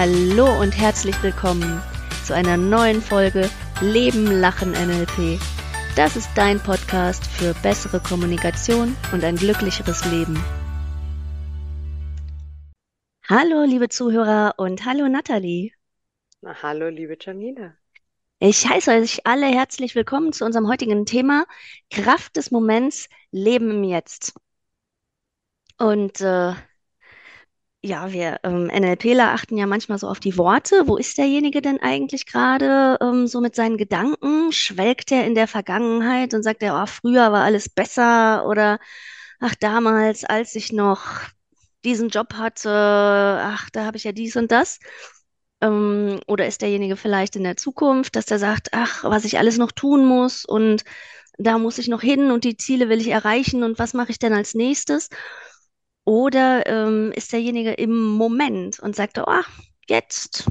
Hallo und herzlich willkommen zu einer neuen Folge Leben, Lachen, NLP. Das ist dein Podcast für bessere Kommunikation und ein glücklicheres Leben. Hallo, liebe Zuhörer und hallo, Nathalie. Na, hallo, liebe Janina. Ich heiße euch alle herzlich willkommen zu unserem heutigen Thema Kraft des Moments, Leben im Jetzt. Und äh, ja, wir ähm, NLPler achten ja manchmal so auf die Worte. Wo ist derjenige denn eigentlich gerade ähm, so mit seinen Gedanken? Schwelgt er in der Vergangenheit und sagt er, oh, früher war alles besser oder ach, damals, als ich noch diesen Job hatte, ach, da habe ich ja dies und das. Ähm, oder ist derjenige vielleicht in der Zukunft, dass der sagt, ach, was ich alles noch tun muss und da muss ich noch hin und die Ziele will ich erreichen und was mache ich denn als nächstes? Oder ähm, ist derjenige im Moment und sagt, oh, jetzt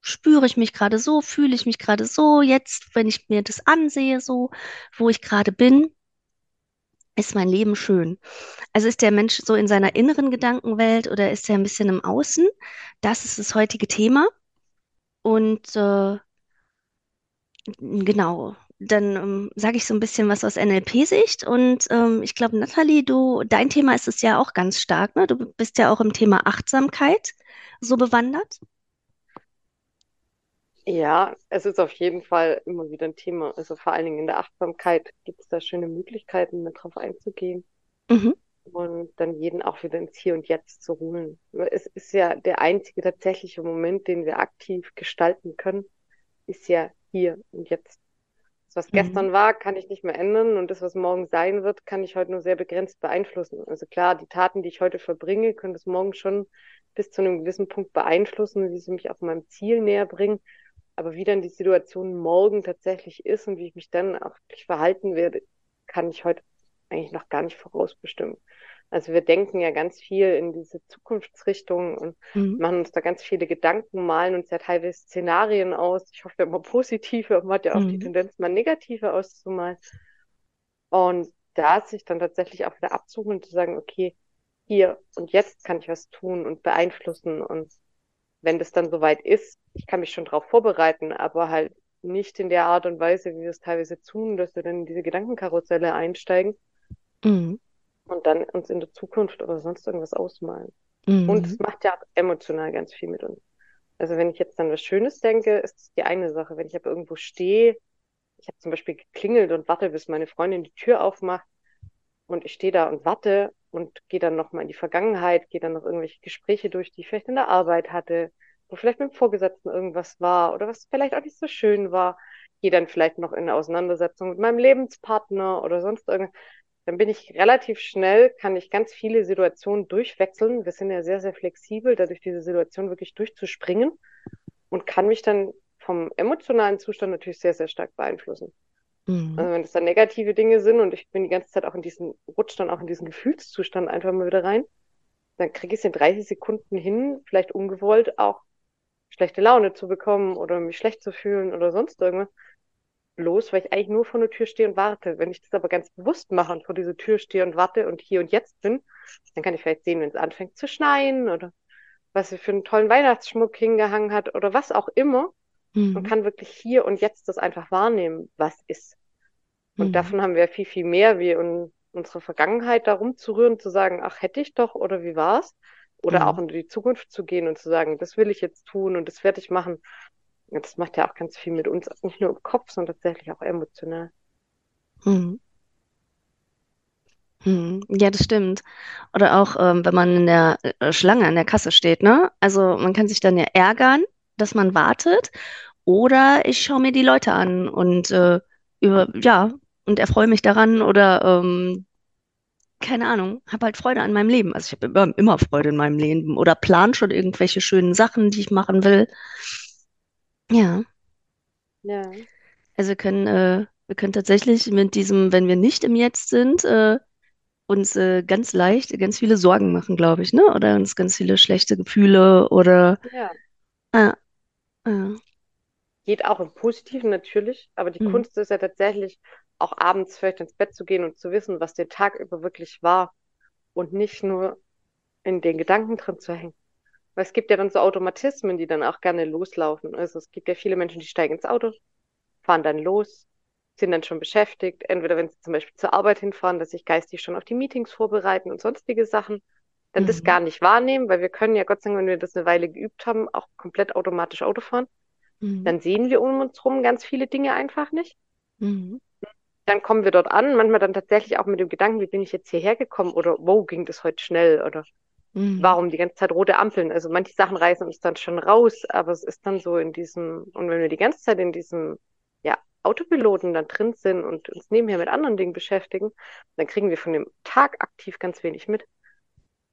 spüre ich mich gerade so, fühle ich mich gerade so, jetzt, wenn ich mir das ansehe, so, wo ich gerade bin, ist mein Leben schön. Also ist der Mensch so in seiner inneren Gedankenwelt oder ist er ein bisschen im Außen? Das ist das heutige Thema. Und äh, genau, dann ähm, sage ich so ein bisschen was aus NLP-Sicht. Und ähm, ich glaube, Nathalie, du, dein Thema ist es ja auch ganz stark, ne? Du bist ja auch im Thema Achtsamkeit so bewandert. Ja, es ist auf jeden Fall immer wieder ein Thema. Also vor allen Dingen in der Achtsamkeit gibt es da schöne Möglichkeiten, mit drauf einzugehen. Mhm. Und dann jeden auch wieder ins Hier und Jetzt zu holen. Es ist ja der einzige tatsächliche Moment, den wir aktiv gestalten können, ist ja hier und jetzt. Was mhm. gestern war, kann ich nicht mehr ändern und das, was morgen sein wird, kann ich heute nur sehr begrenzt beeinflussen. Also klar, die Taten, die ich heute verbringe, können das morgen schon bis zu einem gewissen Punkt beeinflussen, wie sie mich auf meinem Ziel näher bringen. Aber wie dann die Situation morgen tatsächlich ist und wie ich mich dann auch verhalten werde, kann ich heute eigentlich noch gar nicht vorausbestimmen. Also wir denken ja ganz viel in diese Zukunftsrichtung und mhm. machen uns da ganz viele Gedanken, malen uns ja teilweise Szenarien aus. Ich hoffe immer positive, aber man hat ja auch mhm. die Tendenz, mal negative auszumalen. Und da sich dann tatsächlich auch wieder abzuholen und zu sagen, okay, hier und jetzt kann ich was tun und beeinflussen und wenn das dann soweit ist, ich kann mich schon darauf vorbereiten, aber halt nicht in der Art und Weise, wie wir es teilweise tun, dass wir dann in diese Gedankenkarusselle einsteigen, mhm und dann uns in der Zukunft oder sonst irgendwas ausmalen. Mhm. Und es macht ja auch emotional ganz viel mit uns. Also wenn ich jetzt dann was Schönes denke, ist es die eine Sache. Wenn ich aber irgendwo stehe, ich habe zum Beispiel geklingelt und warte, bis meine Freundin die Tür aufmacht und ich stehe da und warte und gehe dann nochmal in die Vergangenheit, gehe dann noch irgendwelche Gespräche durch, die ich vielleicht in der Arbeit hatte, wo vielleicht mit dem Vorgesetzten irgendwas war oder was vielleicht auch nicht so schön war, gehe dann vielleicht noch in eine Auseinandersetzung mit meinem Lebenspartner oder sonst irgendwas dann bin ich relativ schnell, kann ich ganz viele Situationen durchwechseln. Wir sind ja sehr, sehr flexibel, dadurch diese Situation wirklich durchzuspringen und kann mich dann vom emotionalen Zustand natürlich sehr, sehr stark beeinflussen. Mhm. Also wenn es dann negative Dinge sind und ich bin die ganze Zeit auch in diesen, rutsch dann auch in diesen Gefühlszustand einfach mal wieder rein, dann kriege ich es in 30 Sekunden hin, vielleicht ungewollt auch schlechte Laune zu bekommen oder mich schlecht zu fühlen oder sonst irgendwas los, weil ich eigentlich nur vor der Tür stehe und warte. Wenn ich das aber ganz bewusst mache und vor dieser Tür stehe und warte und hier und jetzt bin, dann kann ich vielleicht sehen, wenn es anfängt zu schneien oder was sie für einen tollen Weihnachtsschmuck hingehangen hat oder was auch immer. Mhm. Man kann wirklich hier und jetzt das einfach wahrnehmen, was ist. Und mhm. davon haben wir viel, viel mehr, wie in unsere Vergangenheit da rumzurühren, zu sagen, ach, hätte ich doch oder wie war's? Oder mhm. auch in die Zukunft zu gehen und zu sagen, das will ich jetzt tun und das werde ich machen. Das macht ja auch ganz viel mit uns, nicht nur im Kopf, sondern tatsächlich auch emotional. Hm. Hm. Ja, das stimmt. Oder auch, ähm, wenn man in der äh, Schlange an der Kasse steht, ne? Also man kann sich dann ja ärgern, dass man wartet, oder ich schaue mir die Leute an und äh, über, ja, und erfreue mich daran oder ähm, keine Ahnung, habe halt Freude an meinem Leben. Also ich habe immer, immer Freude in meinem Leben oder plan schon irgendwelche schönen Sachen, die ich machen will. Ja, Ja. also wir können, äh, wir können tatsächlich mit diesem, wenn wir nicht im Jetzt sind, äh, uns äh, ganz leicht ganz viele Sorgen machen, glaube ich, ne? Oder uns ganz viele schlechte Gefühle oder Ja. äh, äh, Geht auch im Positiven natürlich, aber die hm, Kunst ist ja tatsächlich auch abends vielleicht ins Bett zu gehen und zu wissen, was der Tag über wirklich war und nicht nur in den Gedanken drin zu hängen. Weil es gibt ja dann so Automatismen, die dann auch gerne loslaufen. Also es gibt ja viele Menschen, die steigen ins Auto, fahren dann los, sind dann schon beschäftigt. Entweder wenn sie zum Beispiel zur Arbeit hinfahren, dass sich geistig schon auf die Meetings vorbereiten und sonstige Sachen, dann mhm. das gar nicht wahrnehmen, weil wir können ja Gott sei Dank, wenn wir das eine Weile geübt haben, auch komplett automatisch Auto fahren. Mhm. Dann sehen wir um uns rum ganz viele Dinge einfach nicht. Mhm. Dann kommen wir dort an, manchmal dann tatsächlich auch mit dem Gedanken, wie bin ich jetzt hierher gekommen oder wow, ging das heute schnell oder mhm. warum die ganze Zeit rote Ampeln. Also manche Sachen reißen uns dann schon raus, aber es ist dann so in diesem, und wenn wir die ganze Zeit in diesem ja, Autopiloten dann drin sind und uns nebenher mit anderen Dingen beschäftigen, dann kriegen wir von dem Tag aktiv ganz wenig mit.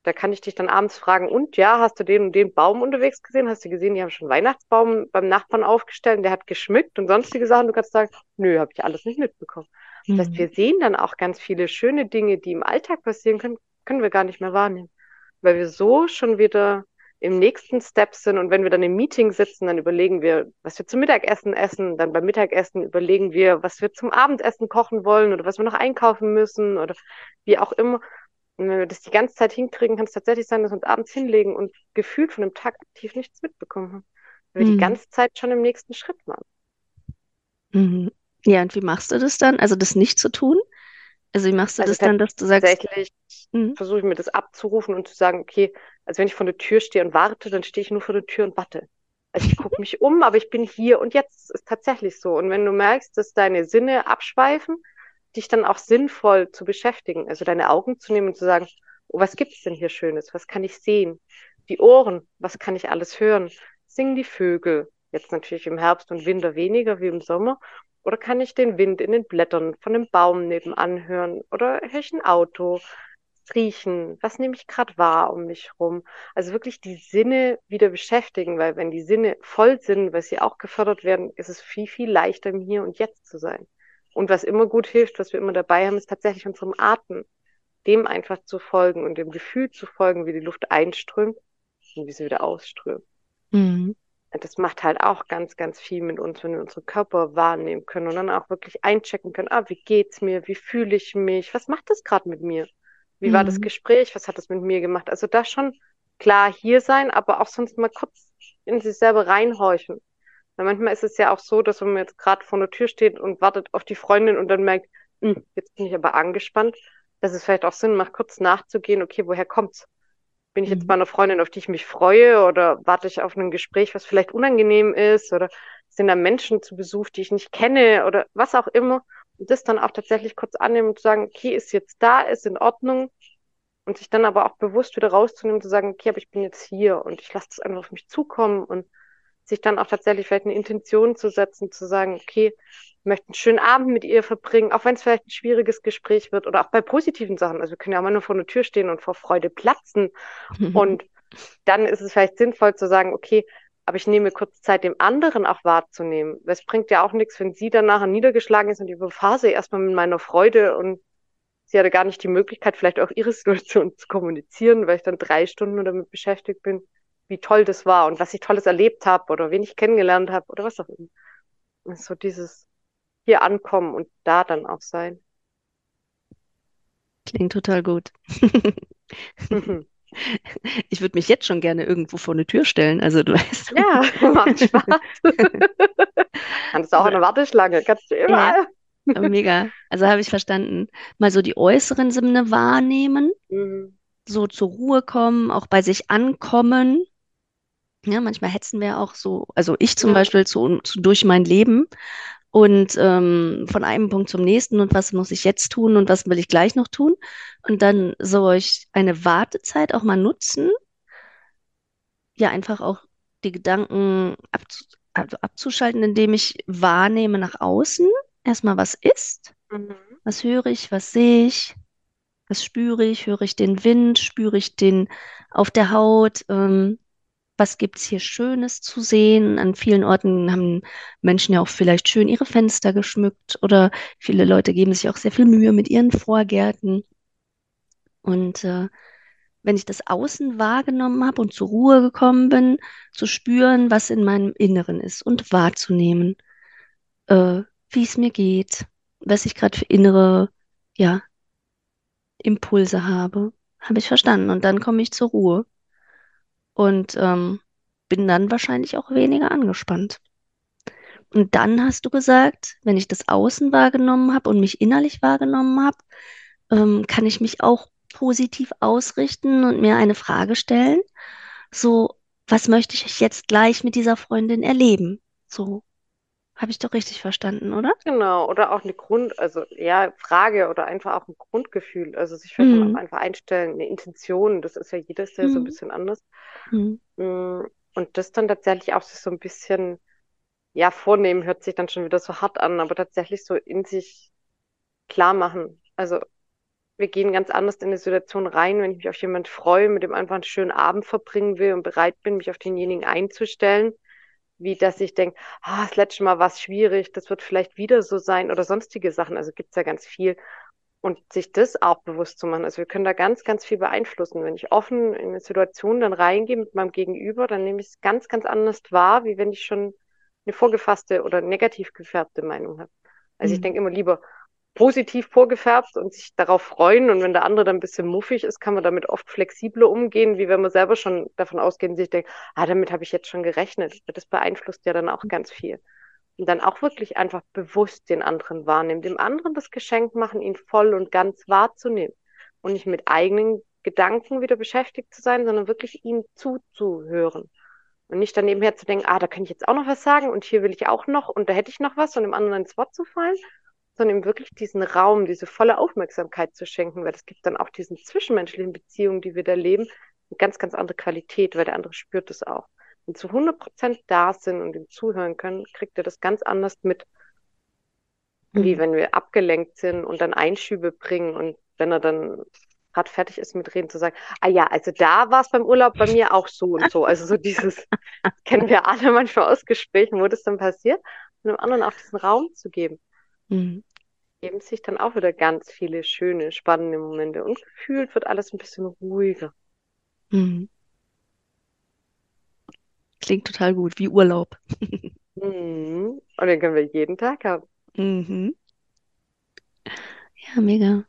Da kann ich dich dann abends fragen, und ja, hast du den und den Baum unterwegs gesehen? Hast du gesehen, die haben schon Weihnachtsbaum beim Nachbarn aufgestellt und der hat geschmückt und sonstige Sachen. Du kannst sagen, nö, habe ich alles nicht mitbekommen. Mhm. Das heißt, wir sehen dann auch ganz viele schöne Dinge, die im Alltag passieren können, können wir gar nicht mehr wahrnehmen. Weil wir so schon wieder im nächsten Step sind und wenn wir dann im Meeting sitzen, dann überlegen wir, was wir zum Mittagessen essen, dann beim Mittagessen überlegen wir, was wir zum Abendessen kochen wollen oder was wir noch einkaufen müssen oder wie auch immer. Und wenn wir das die ganze Zeit hinkriegen, kann es tatsächlich sein, dass wir uns abends hinlegen und gefühlt von dem Tag aktiv nichts mitbekommen haben. Weil wir mhm. die ganze Zeit schon im nächsten Schritt waren. Mhm. Ja, und wie machst du das dann? Also das nicht zu tun? Also wie machst du also das dann, dass du sagst? Tatsächlich mhm. versuche ich mir das abzurufen und zu sagen, okay, also wenn ich vor der Tür stehe und warte, dann stehe ich nur vor der Tür und warte. Also ich gucke mich um, aber ich bin hier und jetzt ist tatsächlich so. Und wenn du merkst, dass deine Sinne abschweifen, dich dann auch sinnvoll zu beschäftigen. Also deine Augen zu nehmen und zu sagen, oh, was gibt's denn hier Schönes? Was kann ich sehen? Die Ohren, was kann ich alles hören? Singen die Vögel? Jetzt natürlich im Herbst und Winter weniger wie im Sommer. Oder kann ich den Wind in den Blättern von einem Baum nebenan hören? Oder höre ich ein Auto? Riechen? Was nehme ich gerade wahr um mich rum? Also wirklich die Sinne wieder beschäftigen, weil wenn die Sinne voll sind, weil sie auch gefördert werden, ist es viel, viel leichter im Hier und Jetzt zu sein. Und was immer gut hilft, was wir immer dabei haben, ist tatsächlich unserem Atem, dem einfach zu folgen und dem Gefühl zu folgen, wie die Luft einströmt und wie sie wieder ausströmt. Mhm. Das macht halt auch ganz, ganz viel mit uns, wenn wir unsere Körper wahrnehmen können und dann auch wirklich einchecken können, ah, wie geht's mir, wie fühle ich mich, was macht das gerade mit mir? Wie mhm. war das mhm. Gespräch, was hat das mit mir gemacht? Also da schon klar hier sein, aber auch sonst mal kurz in sich selber reinhorchen. Weil manchmal ist es ja auch so, dass wenn man jetzt gerade vor der Tür steht und wartet auf die Freundin und dann merkt, hm, jetzt bin ich aber angespannt, dass es vielleicht auch Sinn macht, kurz nachzugehen, okay, woher kommt's? Bin ich jetzt mhm. bei einer Freundin, auf die ich mich freue oder warte ich auf ein Gespräch, was vielleicht unangenehm ist oder sind da Menschen zu Besuch, die ich nicht kenne oder was auch immer und das dann auch tatsächlich kurz annehmen und zu sagen, okay, ist jetzt da, ist in Ordnung und sich dann aber auch bewusst wieder rauszunehmen und zu sagen, okay, aber ich bin jetzt hier und ich lasse das einfach auf mich zukommen und sich dann auch tatsächlich vielleicht eine Intention zu setzen, zu sagen, okay, möchte einen schönen Abend mit ihr verbringen, auch wenn es vielleicht ein schwieriges Gespräch wird oder auch bei positiven Sachen. Also wir können ja auch mal nur vor der Tür stehen und vor Freude platzen. und dann ist es vielleicht sinnvoll zu sagen, okay, aber ich nehme kurz Zeit, dem anderen auch wahrzunehmen. Es bringt ja auch nichts, wenn sie dann nachher niedergeschlagen ist und ich überfahre erstmal mit meiner Freude und sie hatte gar nicht die Möglichkeit, vielleicht auch ihre Situation zu kommunizieren, weil ich dann drei Stunden damit beschäftigt bin, wie toll das war und was ich Tolles erlebt habe oder wen ich kennengelernt habe oder was auch immer. So dieses hier ankommen und da dann auch sein. Klingt total gut. Ich würde mich jetzt schon gerne irgendwo vor eine Tür stellen. Also du weißt. Ja, macht Spaß. Kannst du auch eine Warteschlange, kannst du überall. Ja, mega. Also habe ich verstanden. Mal so die äußeren Sinne wahrnehmen, mhm. so zur Ruhe kommen, auch bei sich ankommen. Ja, manchmal hetzen wir auch so, also ich zum ja. Beispiel zu, zu, durch mein Leben und ähm, von einem Punkt zum nächsten und was muss ich jetzt tun und was will ich gleich noch tun. Und dann soll ich eine Wartezeit auch mal nutzen, ja, einfach auch die Gedanken abzu also abzuschalten, indem ich wahrnehme nach außen, erstmal was ist, mhm. was höre ich, was sehe ich, was spüre ich, höre ich den Wind, spüre ich den auf der Haut, ähm, was gibt es hier Schönes zu sehen. An vielen Orten haben Menschen ja auch vielleicht schön ihre Fenster geschmückt oder viele Leute geben sich auch sehr viel Mühe mit ihren Vorgärten. Und äh, wenn ich das Außen wahrgenommen habe und zur Ruhe gekommen bin, zu spüren, was in meinem Inneren ist und wahrzunehmen, äh, wie es mir geht, was ich gerade für innere, ja, Impulse habe, habe ich verstanden. Und dann komme ich zur Ruhe. Und ähm, bin dann wahrscheinlich auch weniger angespannt. Und dann hast du gesagt, wenn ich das Außen wahrgenommen habe und mich innerlich wahrgenommen habe, ähm, kann ich mich auch positiv ausrichten und mir eine Frage stellen. So, was möchte ich jetzt gleich mit dieser Freundin erleben? So, habe ich doch richtig verstanden, oder? Genau, oder auch eine Grund, also ja, Frage oder einfach auch ein Grundgefühl. Also sich vielleicht mhm. auch einfach einstellen, eine Intention, das ist ja jedes Jahr mhm. so ein mhm. bisschen anders. Mhm. Mm, und das dann tatsächlich auch so ein bisschen, ja, vornehmen, hört sich dann schon wieder so hart an, aber tatsächlich so in sich klar machen. Also wir gehen ganz anders in die Situation rein, wenn ich mich auf jemanden freue, mit dem einfach einen schönen Abend verbringen will und bereit bin, mich auf denjenigen einzustellen, wie dass ich denke, ah, das letzte Mal war es schwierig, das wird vielleicht wieder so sein oder sonstige Sachen. Also gibt es ja ganz viel. Und sich das auch bewusst zu machen. Also wir können da ganz, ganz viel beeinflussen. Wenn ich offen in eine Situation dann reingehe mit meinem Gegenüber, dann nehme ich es ganz, ganz anders wahr, wie wenn ich schon eine vorgefasste oder negativ gefärbte Meinung habe. Also mhm. ich denke immer lieber, positiv vorgefärbt und sich darauf freuen. Und wenn der andere dann ein bisschen muffig ist, kann man damit oft flexibler umgehen, wie wenn man selber schon davon ausgehen, sich denkt, ah, damit habe ich jetzt schon gerechnet. Das beeinflusst ja dann auch ganz viel. Und dann auch wirklich einfach bewusst den anderen wahrnehmen, dem anderen das Geschenk machen, ihn voll und ganz wahrzunehmen und nicht mit eigenen Gedanken wieder beschäftigt zu sein, sondern wirklich ihm zuzuhören. Und nicht dann nebenher zu denken, ah, da kann ich jetzt auch noch was sagen und hier will ich auch noch und da hätte ich noch was und dem anderen ins Wort zu fallen, sondern ihm wirklich diesen Raum, diese volle Aufmerksamkeit zu schenken, weil es gibt dann auch diesen zwischenmenschlichen Beziehungen, die wir da leben, eine ganz, ganz andere Qualität, weil der andere spürt es auch. Wenn zu 100 Prozent da sind und ihm zuhören können, kriegt er das ganz anders mit, mhm. wie wenn wir abgelenkt sind und dann Einschübe bringen und wenn er dann gerade fertig ist mit Reden, zu sagen, ah ja, also da war es beim Urlaub bei mir auch so und so. Also so dieses, kennen wir alle manchmal aus Gesprächen, wo das dann passiert, und dem anderen auch diesen Raum zu geben. Mhm. Geben sich dann auch wieder ganz viele schöne, spannende Momente und gefühlt wird alles ein bisschen ruhiger. Mhm. Klingt total gut, wie Urlaub. mhm. Und den können wir jeden Tag haben. Mhm. Ja, mega.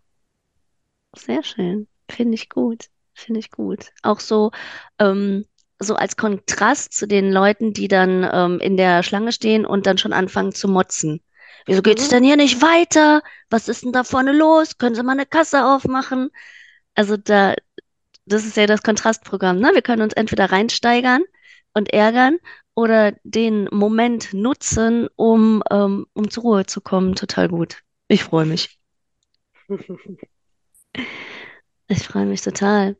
Sehr schön. Finde ich gut. Finde ich gut. Auch so, ähm, so als Kontrast zu den Leuten, die dann ähm, in der Schlange stehen und dann schon anfangen zu motzen. Wieso geht es mhm. denn hier nicht weiter? Was ist denn da vorne los? Können Sie mal eine Kasse aufmachen? Also da, das ist ja das Kontrastprogramm, ne? Wir können uns entweder reinsteigern und ärgern oder den Moment nutzen, um, ähm, um zur Ruhe zu kommen. Total gut. Ich freue mich. ich freue mich total.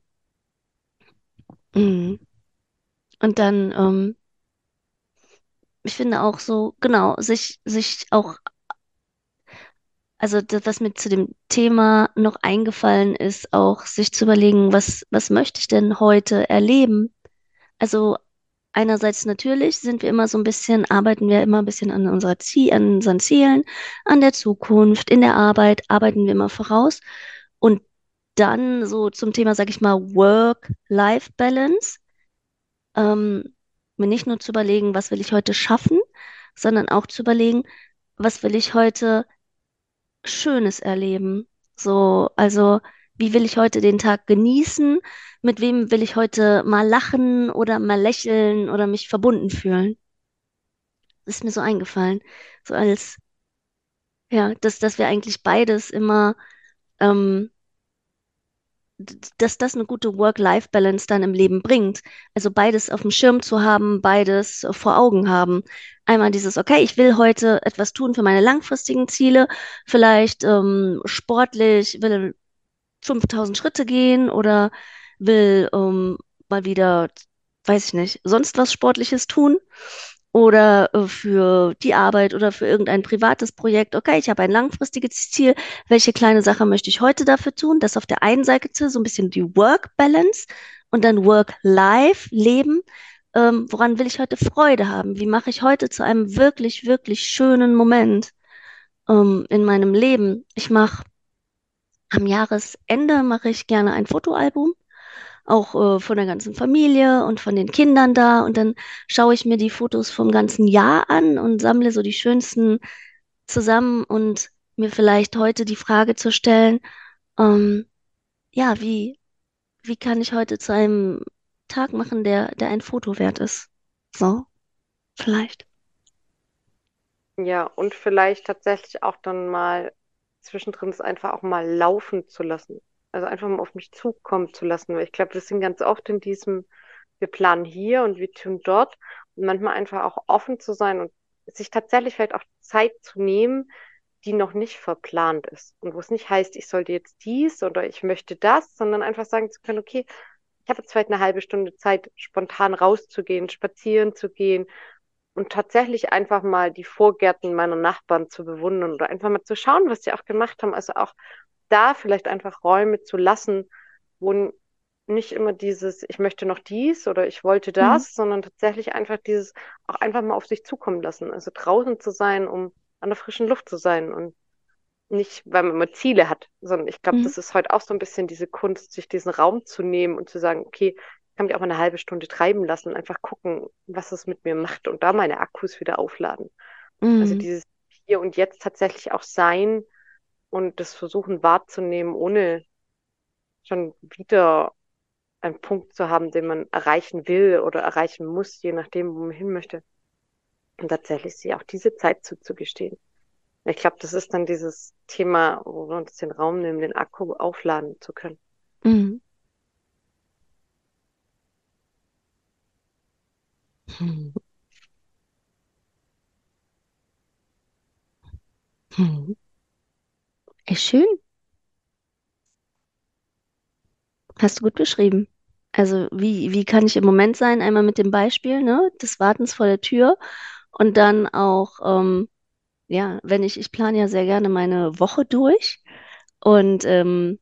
Mhm. Und dann, ähm, ich finde auch so, genau, sich, sich auch also das, was mir zu dem Thema noch eingefallen ist, auch sich zu überlegen, was, was möchte ich denn heute erleben? Also einerseits natürlich sind wir immer so ein bisschen, arbeiten wir immer ein bisschen an unserer Ziel, an unseren Zielen, an der Zukunft, in der Arbeit arbeiten wir immer voraus. Und dann so zum Thema, sag ich mal, Work-Life-Balance, ähm, mir nicht nur zu überlegen, was will ich heute schaffen, sondern auch zu überlegen, was will ich heute Schönes erleben. So, also wie will ich heute den Tag genießen? Mit wem will ich heute mal lachen oder mal lächeln oder mich verbunden fühlen? Ist mir so eingefallen. So als, ja, dass, dass wir eigentlich beides immer ähm, dass das eine gute Work-Life-Balance dann im Leben bringt. Also beides auf dem Schirm zu haben, beides vor Augen haben. Einmal dieses, okay, ich will heute etwas tun für meine langfristigen Ziele, vielleicht ähm, sportlich, will 5000 Schritte gehen oder will ähm, mal wieder, weiß ich nicht, sonst was Sportliches tun oder äh, für die Arbeit oder für irgendein privates Projekt. Okay, ich habe ein langfristiges Ziel. Welche kleine Sache möchte ich heute dafür tun? Das auf der einen Seite so ein bisschen die Work-Balance und dann Work-Life-Leben. Ähm, woran will ich heute Freude haben? Wie mache ich heute zu einem wirklich, wirklich schönen Moment ähm, in meinem Leben? Ich mache am Jahresende mache ich gerne ein Fotoalbum auch äh, von der ganzen Familie und von den Kindern da. Und dann schaue ich mir die Fotos vom ganzen Jahr an und sammle so die schönsten zusammen und mir vielleicht heute die Frage zu stellen, ähm, ja, wie, wie kann ich heute zu einem Tag machen, der, der ein Foto wert ist. So, vielleicht. Ja, und vielleicht tatsächlich auch dann mal zwischendrin es einfach auch mal laufen zu lassen. Also einfach mal auf mich zukommen zu lassen. Weil ich glaube, wir sind ganz oft in diesem, wir planen hier und wir tun dort. Und manchmal einfach auch offen zu sein und sich tatsächlich vielleicht auch Zeit zu nehmen, die noch nicht verplant ist. Und wo es nicht heißt, ich sollte jetzt dies oder ich möchte das, sondern einfach sagen zu können, okay, ich habe jetzt vielleicht eine halbe Stunde Zeit, spontan rauszugehen, spazieren zu gehen und tatsächlich einfach mal die Vorgärten meiner Nachbarn zu bewundern oder einfach mal zu schauen, was sie auch gemacht haben. Also auch da vielleicht einfach Räume zu lassen, wo nicht immer dieses, ich möchte noch dies oder ich wollte das, mhm. sondern tatsächlich einfach dieses auch einfach mal auf sich zukommen lassen. Also draußen zu sein, um an der frischen Luft zu sein und nicht, weil man immer Ziele hat, sondern ich glaube, mhm. das ist heute auch so ein bisschen diese Kunst, sich diesen Raum zu nehmen und zu sagen, okay, kann mich auch mal eine halbe Stunde treiben lassen und einfach gucken, was es mit mir macht und da meine Akkus wieder aufladen. Also mhm. Also dieses Hier und Jetzt tatsächlich auch sein und das versuchen wahrzunehmen, ohne schon wieder einen Punkt zu haben, den man erreichen will oder erreichen muss, je nachdem, wo man hin möchte. Und tatsächlich sich auch diese Zeit zuzugestehen. Ich glaube, das ist dann dieses Thema, wo wir uns den Raum nehmen, den Akku aufladen zu können. Mhm. Hm. Hm. Schön. Hast du gut beschrieben. Also wie, wie kann ich im Moment sein? Einmal mit dem Beispiel, ne, des Wartens vor der Tür und dann auch, ähm, ja, wenn ich, ich plane ja sehr gerne meine Woche durch und ähm,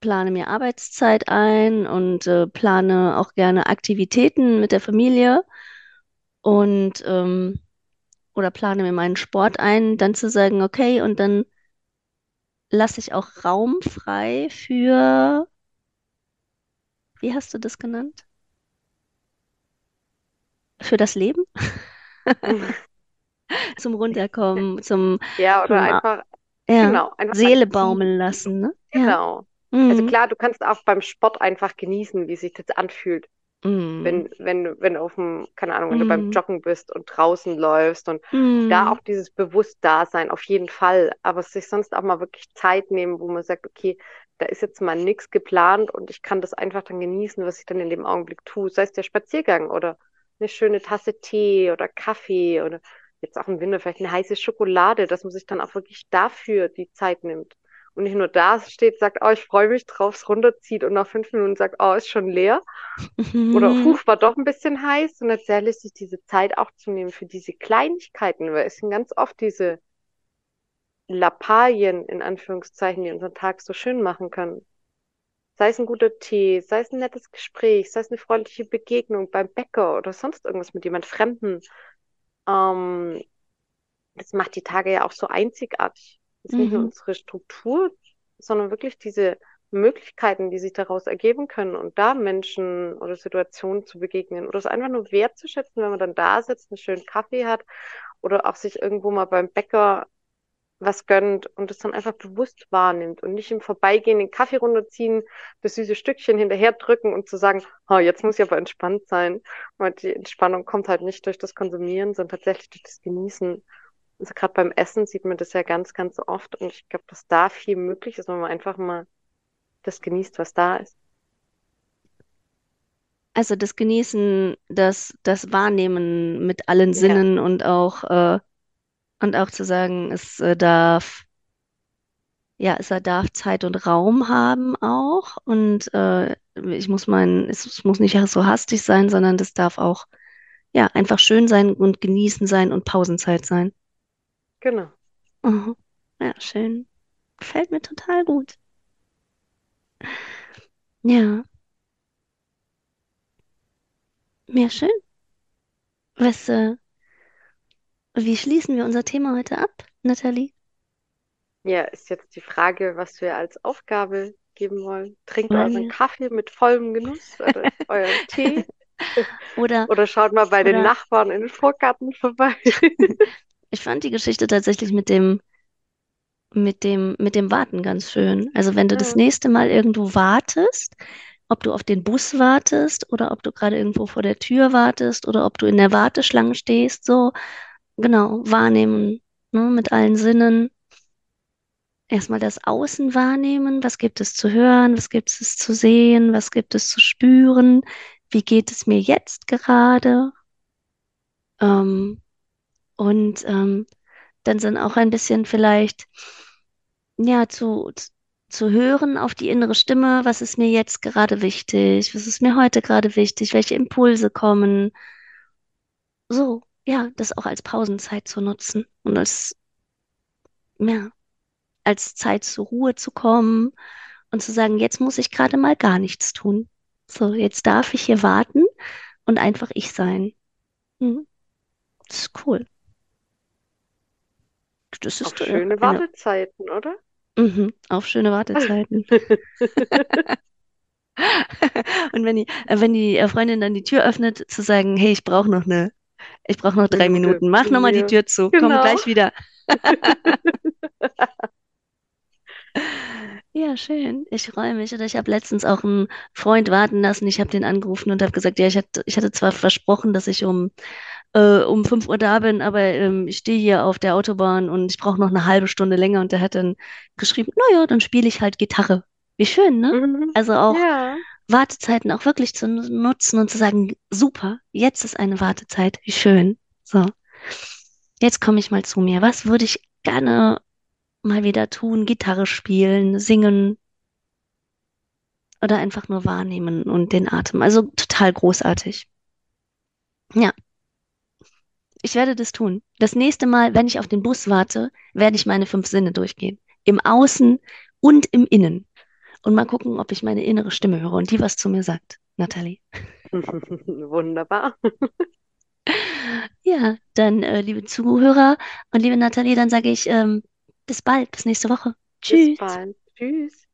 plane mir Arbeitszeit ein und äh, plane auch gerne Aktivitäten mit der Familie und ähm, oder plane mir meinen Sport ein, dann zu sagen, okay, und dann lasse ich auch Raum frei für, wie hast du das genannt? Für das Leben? Zum Runterkommen, zum, ja, oder zum, einfach, ja, genau, einfach Seele baumeln lassen, ne? Genau. Ja. Also mhm. klar, du kannst auch beim Sport einfach genießen, wie sich das anfühlt. Mm. Wenn, wenn, wenn auf dem, keine Ahnung, wenn mm. du beim mm. Joggen bist und draußen läufst und mm. da auch dieses Bewusstdasein, auf jeden Fall, aber sich sonst auch mal wirklich Zeit nehmen, wo man sagt, okay, da ist jetzt mal nichts geplant und ich kann das einfach dann genießen, was ich dann in dem Augenblick tue. Sei es der Spaziergang oder eine schöne Tasse Tee oder Kaffee oder jetzt auch im Winter vielleicht eine heiße Schokolade, dass man sich dann auch wirklich dafür die Zeit nimmt. Und nicht nur da steht, sagt, oh, ich freue mich drauf, es runterzieht und nach fünf Minuten sagt, oh, ist schon leer. Mhm. Oder huch, war doch ein bisschen heiß. Und tatsächlich sich diese Zeit auch zu nehmen für diese Kleinigkeiten, weil es sind ganz oft diese Lappalien, in Anführungszeichen, die unseren Tag so schön machen können. Sei es ein guter Tee, sei es ein nettes Gespräch, sei es eine freundliche Begegnung beim Bäcker oder sonst irgendwas mit jemand Fremden. Ähm, das macht die Tage ja auch so einzigartig ist mhm. nicht nur mhm. unsere Struktur, sondern wirklich diese Möglichkeiten, die sich daraus ergeben können und da Menschen oder Situationen zu begegnen oder es einfach nur wertzuschätzen, wenn man dann da sitzt, einen schönen Kaffee hat oder auch sich irgendwo mal beim Bäcker was gönnt und es dann einfach bewusst wahrnimmt und nicht im Vorbeigehen den Kaffee runterziehen, das süße Stückchen hinterher drücken und zu sagen, oh, jetzt muss ich aber entspannt sein. Weil die Entspannung kommt halt nicht durch das Konsumieren, sondern tatsächlich durch das Genießen also gerade beim Essen sieht man das ja ganz, ganz oft und ich glaube, dass da viel möglich ist, wenn man einfach mal das genießt, was da ist. Also das Genießen, das, das Wahrnehmen mit allen Sinnen ja. und auch äh, und auch zu sagen, es äh, darf ja, es darf Zeit und Raum haben auch und äh, ich muss mein, es, es muss nicht so hastig sein, sondern das darf auch ja einfach schön sein und genießen sein und Pausenzeit sein. Genau. Mhm. Ja, schön. Gefällt mir total gut. Ja. Ja, schön. Was, äh, wie schließen wir unser Thema heute ab, Nathalie? Ja, ist jetzt die Frage, was wir als Aufgabe geben wollen. Trinkt Wollen euren wir? Kaffee mit vollem Genuss oder euren Tee. Oder, Oder schaut mal bei den Nachbarn in den Vorgarten vorbei. Ich fand die Geschichte tatsächlich mit dem, mit dem, mit dem Warten ganz schön. Also wenn du ja. das nächste Mal irgendwo wartest, ob du auf den Bus wartest oder ob du gerade irgendwo vor der Tür wartest oder ob du in der Warteschlange stehst, so genau wahrnehmen, ne, mit allen Sinnen. Erstmal das Außen wahrnehmen, was gibt es zu hören, was gibt es zu sehen, was gibt es zu spüren, wie geht es mir jetzt gerade. Ähm, und ähm, dann sind auch ein bisschen vielleicht ja zu, zu hören auf die innere Stimme, was ist mir jetzt gerade wichtig, was ist mir heute gerade wichtig, welche Impulse kommen. So, ja, das auch als Pausenzeit zu nutzen und als, ja, als Zeit zur Ruhe zu kommen und zu sagen, jetzt muss ich gerade mal gar nichts tun. So, jetzt darf ich hier warten und einfach ich sein. Mhm. Das ist cool. Das ist Auch schöne Wartezeiten, oder? Mhm, auf schöne Wartezeiten. Und wenn die, äh, wenn die äh, Freundin dann die Tür öffnet, zu sagen, hey, ich brauche noch eine, ich brauche noch drei Minuten, mach nochmal die Tür zu, genau. komm gleich wieder. Ja, schön. Ich freue mich. Oder ich habe letztens auch einen Freund warten lassen. Ich habe den angerufen und habe gesagt, ja, ich hatte, ich hatte zwar versprochen, dass ich um äh, um 5 Uhr da bin, aber ähm, ich stehe hier auf der Autobahn und ich brauche noch eine halbe Stunde länger. Und der hat dann geschrieben, naja, dann spiele ich halt Gitarre. Wie schön, ne? Mhm. Also auch ja. Wartezeiten auch wirklich zu nutzen und zu sagen, super, jetzt ist eine Wartezeit, wie schön. So, jetzt komme ich mal zu mir. Was würde ich gerne mal wieder tun? Gitarre spielen, singen oder einfach nur wahrnehmen und den Atem. Also total großartig. Ja, ich werde das tun. Das nächste Mal, wenn ich auf den Bus warte, werde ich meine fünf Sinne durchgehen. Im Außen und im Innen. Und mal gucken, ob ich meine innere Stimme höre und die was zu mir sagt. Nathalie. Wunderbar. Ja, dann, äh, liebe Zuhörer und liebe Nathalie, dann sage ich ähm, bis bald, bis nächste Woche. Tschüss. Bis bald. Tschüss.